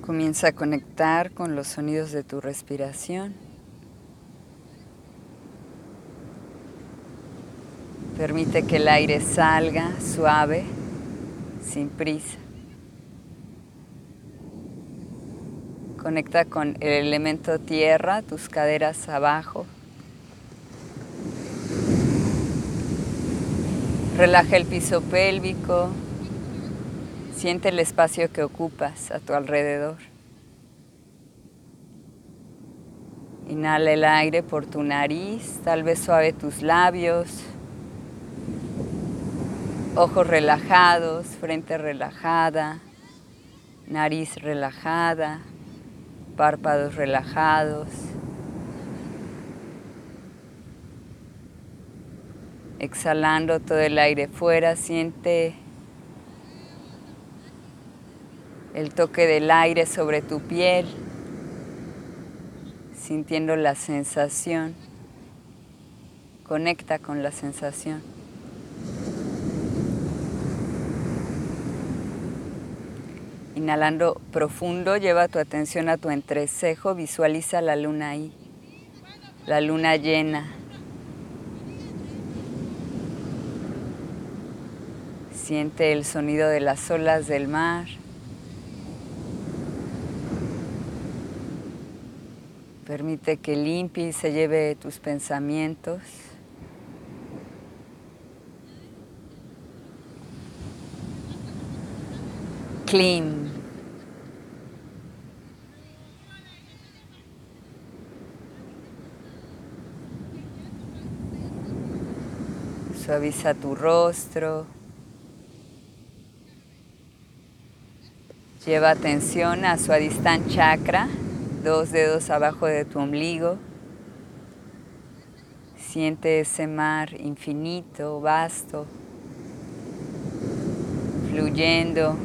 Comienza a conectar con los sonidos de tu respiración. Permite que el aire salga suave, sin prisa. Conecta con el elemento tierra, tus caderas abajo. Relaja el piso pélvico. Siente el espacio que ocupas a tu alrededor. Inhala el aire por tu nariz, tal vez suave tus labios, ojos relajados, frente relajada, nariz relajada párpados relajados. Exhalando todo el aire fuera, siente el toque del aire sobre tu piel, sintiendo la sensación. Conecta con la sensación. Inhalando profundo, lleva tu atención a tu entrecejo, visualiza la luna ahí, la luna llena. Siente el sonido de las olas del mar. Permite que limpie y se lleve tus pensamientos. Clean. Suaviza tu rostro. Lleva atención a su Adistán chakra, dos dedos abajo de tu ombligo. Siente ese mar infinito, vasto, fluyendo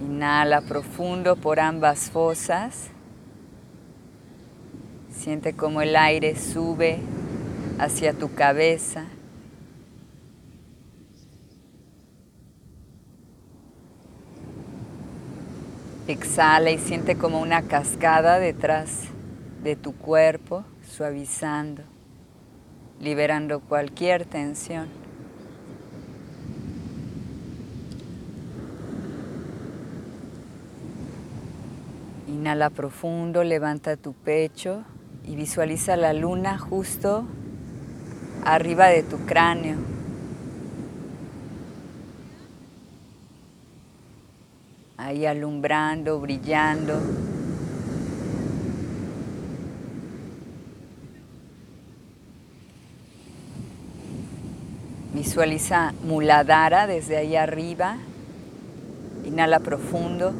Inhala profundo por ambas fosas. Siente como el aire sube hacia tu cabeza. Exhala y siente como una cascada detrás de tu cuerpo, suavizando, liberando cualquier tensión. Inhala profundo, levanta tu pecho y visualiza la luna justo arriba de tu cráneo. Ahí alumbrando, brillando. Visualiza Muladhara desde ahí arriba. Inhala profundo.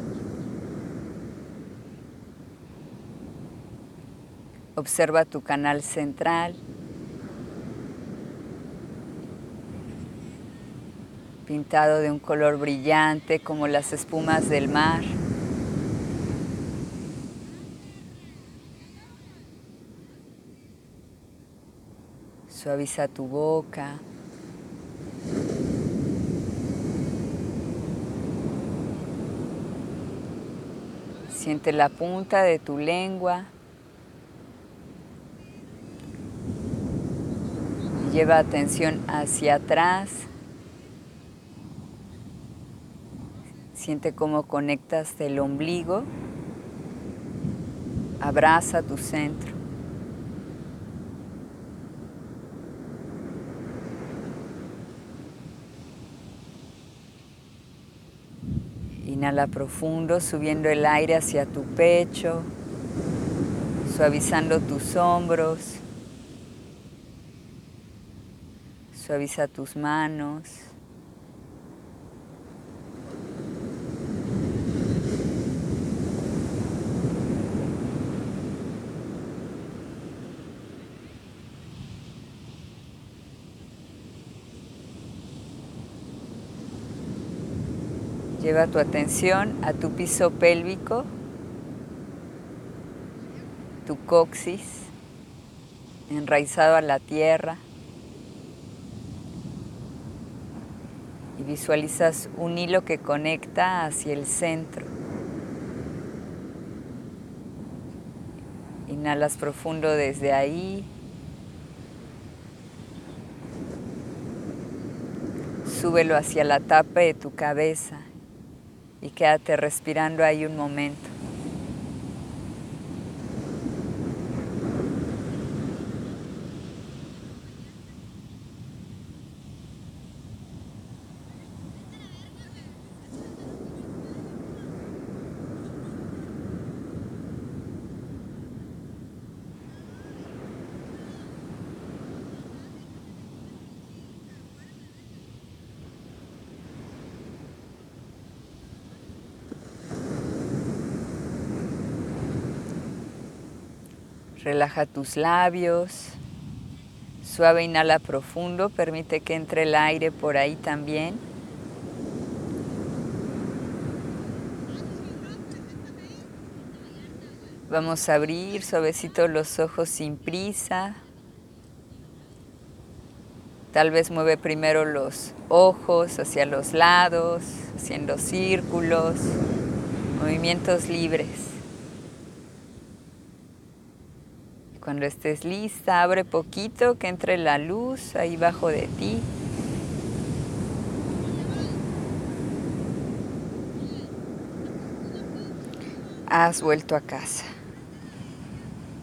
Observa tu canal central. Pintado de un color brillante como las espumas del mar. Suaviza tu boca. Siente la punta de tu lengua Lleva atención hacia atrás. Siente cómo conectas del ombligo. Abraza tu centro. Inhala profundo, subiendo el aire hacia tu pecho, suavizando tus hombros. Suaviza tus manos. Lleva tu atención a tu piso pélvico, tu coxis. enraizado a la tierra. Y visualizas un hilo que conecta hacia el centro. Inhalas profundo desde ahí. Súbelo hacia la tapa de tu cabeza y quédate respirando ahí un momento. Relaja tus labios. Suave inhala profundo. Permite que entre el aire por ahí también. Vamos a abrir suavecito los ojos sin prisa. Tal vez mueve primero los ojos hacia los lados, haciendo círculos, movimientos libres. Cuando estés lista, abre poquito que entre la luz ahí bajo de ti. Has vuelto a casa.